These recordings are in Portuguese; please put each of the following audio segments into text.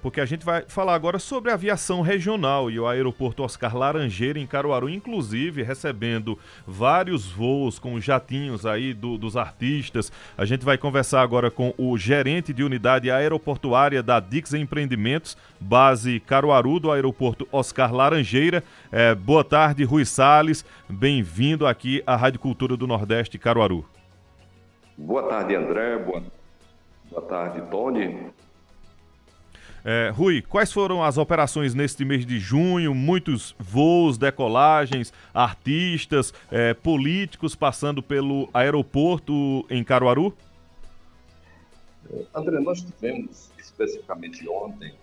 porque a gente vai falar agora sobre aviação regional e o aeroporto Oscar Laranjeira em Caruaru, inclusive recebendo vários voos com jatinhos aí do, dos artistas. A gente vai conversar agora com o gerente de unidade aeroportuária da Dix Empreendimentos, base Caruaru do aeroporto Oscar Laranjeira. É, boa tarde, Rui Sales. Bem-vindo aqui à Rádio Cultura do Nordeste Caruaru. Boa tarde, André. Boa, boa tarde, Tony. É, Rui, quais foram as operações neste mês de junho? Muitos voos, decolagens, artistas, é, políticos passando pelo aeroporto em Caruaru? André, nós tivemos especificamente ontem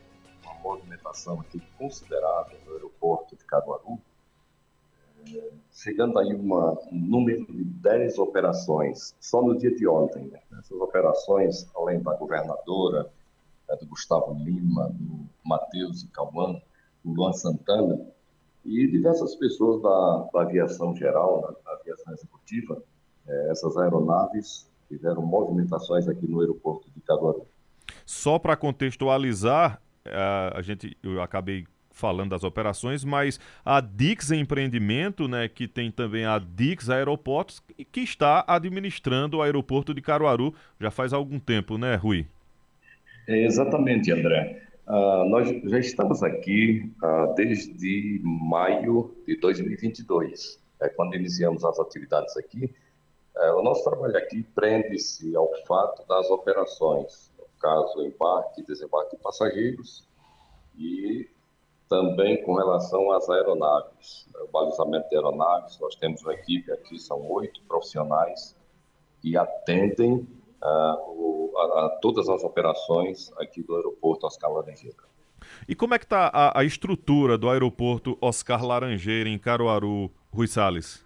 uma movimentação aqui considerável no aeroporto de Caruaru, é, chegando aí uma, um número de 10 operações só no dia de ontem. Né? Essas operações, além da governadora, do Gustavo Lima, do Matheus e Cauã, do Luan Santana, e diversas pessoas da, da aviação geral, da, da aviação executiva, é, essas aeronaves tiveram movimentações aqui no aeroporto de Caruaru. Só para contextualizar, a gente, eu acabei falando das operações, mas a Dix Empreendimento, né, que tem também a Dix Aeroportos, que está administrando o aeroporto de Caruaru já faz algum tempo, né, Rui? É, exatamente, André. Uh, nós já estamos aqui uh, desde maio de 2022, é quando iniciamos as atividades aqui. Uh, o nosso trabalho aqui prende-se ao fato das operações, no caso, embarque e desembarque de passageiros, e também com relação às aeronaves. O balizamento de aeronaves, nós temos uma equipe aqui, são oito profissionais que atendem o, a, a, todas as operações aqui do aeroporto Oscar Laranjeira. E como é que está a, a, estrutura do aeroporto Oscar Laranjeira em Caruaru, Rui Salles?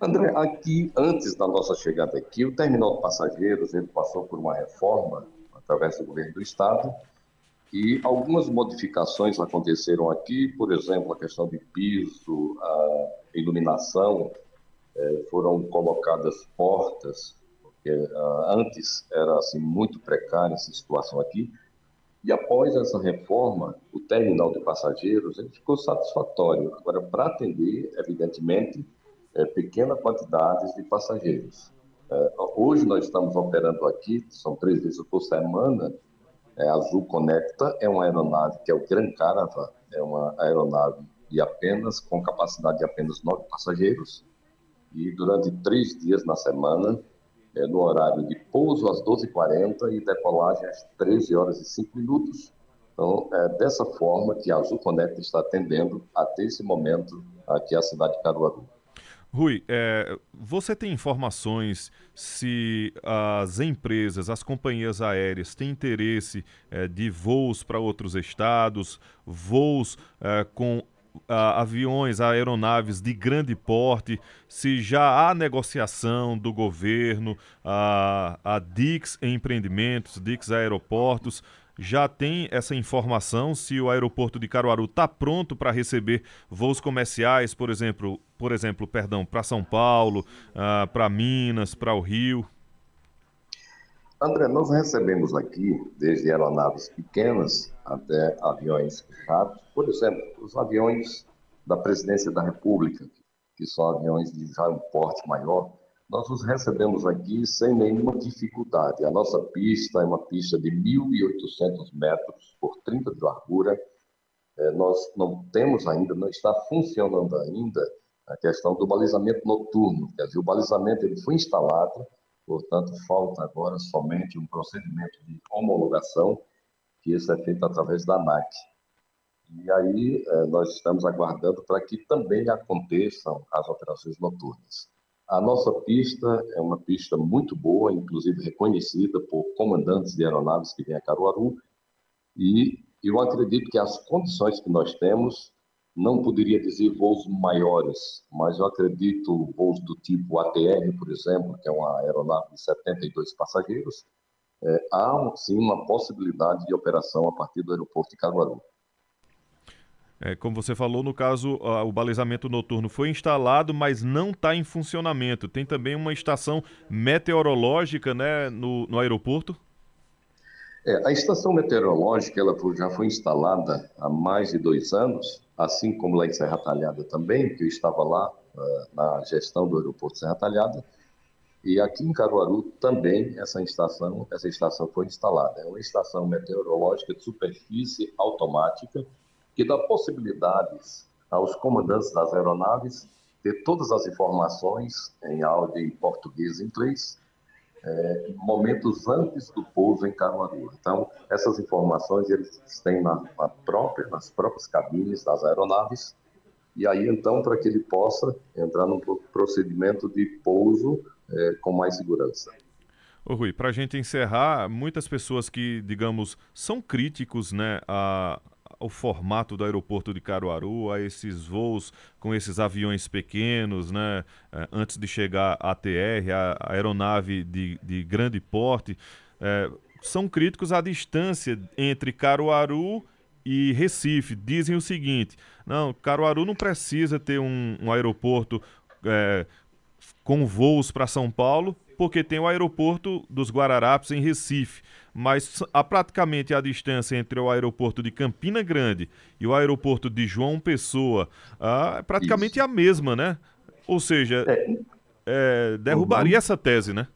André, aqui, antes da nossa chegada aqui, o terminal de passageiros ele passou por uma reforma através do governo do estado e algumas modificações aconteceram aqui, por exemplo, a questão de piso, a iluminação, eh, foram colocadas portas porque uh, antes era assim muito precária essa situação aqui. E após essa reforma, o terminal de passageiros ele ficou satisfatório. Agora, para atender, evidentemente, é, pequena quantidade de passageiros. É, hoje nós estamos operando aqui, são três vezes por semana, é, Azul Conecta é uma aeronave que é o Gran Caravan, é uma aeronave de apenas, com capacidade de apenas nove passageiros, e durante três dias na semana é, no horário de pouso às 12h40 e decolagem às 13 horas e 5 minutos. Então, é dessa forma que a Azul Connect está atendendo até esse momento aqui a cidade de Caruaru. Rui, é, você tem informações se as empresas, as companhias aéreas têm interesse é, de voos para outros estados, voos é, com aviões, aeronaves de grande porte, se já há negociação do governo, a, a Dix Empreendimentos, Dix Aeroportos, já tem essa informação se o aeroporto de Caruaru está pronto para receber voos comerciais, por exemplo, por exemplo, perdão, para São Paulo, uh, para Minas, para o Rio? André, nós recebemos aqui, desde aeronaves pequenas até aviões chatos, por exemplo, os aviões da Presidência da República, que são aviões de já um porte maior, nós os recebemos aqui sem nenhuma dificuldade. A nossa pista é uma pista de 1.800 metros por 30 de largura. É, nós não temos ainda, não está funcionando ainda a questão do balizamento noturno. Quer dizer, o balizamento ele foi instalado, Portanto, falta agora somente um procedimento de homologação, que isso é feito através da ANAC. E aí eh, nós estamos aguardando para que também aconteçam as operações noturnas. A nossa pista é uma pista muito boa, inclusive reconhecida por comandantes de aeronaves que vêm a Caruaru, e eu acredito que as condições que nós temos não poderia dizer voos maiores, mas eu acredito voos do tipo ATR, por exemplo, que é uma aeronave de 72 passageiros, é, há sim uma possibilidade de operação a partir do aeroporto de Caruaru. É, como você falou, no caso, o balizamento noturno foi instalado, mas não está em funcionamento. Tem também uma estação meteorológica né, no, no aeroporto? É, a estação meteorológica ela já foi instalada há mais de dois anos, assim como lá em Serra Talhada também, que eu estava lá uh, na gestão do aeroporto Serra Talhada, e aqui em Caruaru também essa estação, essa estação foi instalada. É uma estação meteorológica de superfície automática que dá possibilidades aos comandantes das aeronaves ter todas as informações em áudio em português e inglês é, momentos antes do pouso em Caruaru. Então, essas informações eles têm na, na própria, nas próprias cabines das aeronaves, e aí então para que ele possa entrar num procedimento de pouso é, com mais segurança. Ô Rui, para a gente encerrar, muitas pessoas que, digamos, são críticos né, a, ao formato do aeroporto de Caruaru, a esses voos com esses aviões pequenos, né? É, antes de chegar à TR, a, aeronave de, de grande porte, é, são críticos à distância entre Caruaru e Recife. Dizem o seguinte: não, Caruaru não precisa ter um, um aeroporto é, com voos para São Paulo, porque tem o aeroporto dos Guararapes em Recife, mas a praticamente a distância entre o aeroporto de Campina Grande e o aeroporto de João Pessoa é praticamente Isso. a mesma, né? Ou seja, é. É, derrubaria uhum. essa tese, né?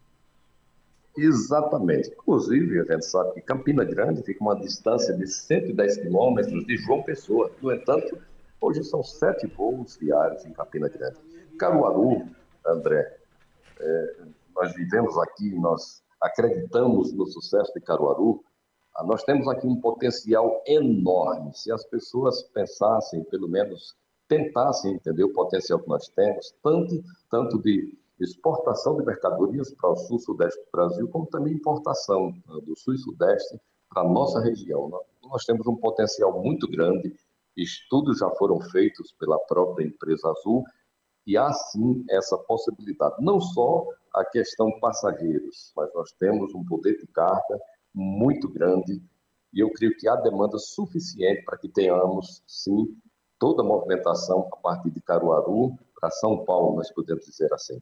Exatamente. Inclusive, a gente sabe que Campina Grande fica uma distância de 110 quilômetros de João Pessoa. No entanto, hoje são sete voos diários em Campina Grande. Caruaru, André, é, nós vivemos aqui, nós acreditamos no sucesso de Caruaru, ah, nós temos aqui um potencial enorme. Se as pessoas pensassem, pelo menos tentassem entender o potencial que nós temos, tanto, tanto de exportação de mercadorias para o sul-sudeste do Brasil, como também importação ah, do sul e sudeste para a nossa região. Nós temos um potencial muito grande, estudos já foram feitos pela própria empresa Azul, e há sim essa possibilidade, não só a questão passageiros, mas nós temos um poder de carga muito grande e eu creio que há demanda suficiente para que tenhamos, sim, toda a movimentação a partir de Caruaru para São Paulo, nós podemos dizer assim.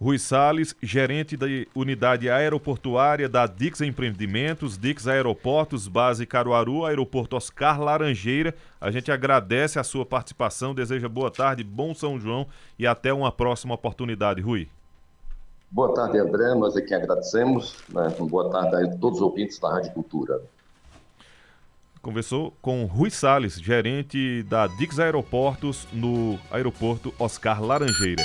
Rui Sales, gerente da unidade aeroportuária da Dix Empreendimentos, Dix Aeroportos, base Caruaru, aeroporto Oscar Laranjeira. A gente agradece a sua participação, deseja boa tarde, bom São João e até uma próxima oportunidade, Rui. Boa tarde, André. Nós aqui agradecemos. Né? Boa tarde a todos os ouvintes da Rádio Cultura. Conversou com Rui Sales, gerente da Dix Aeroportos no aeroporto Oscar Laranjeira.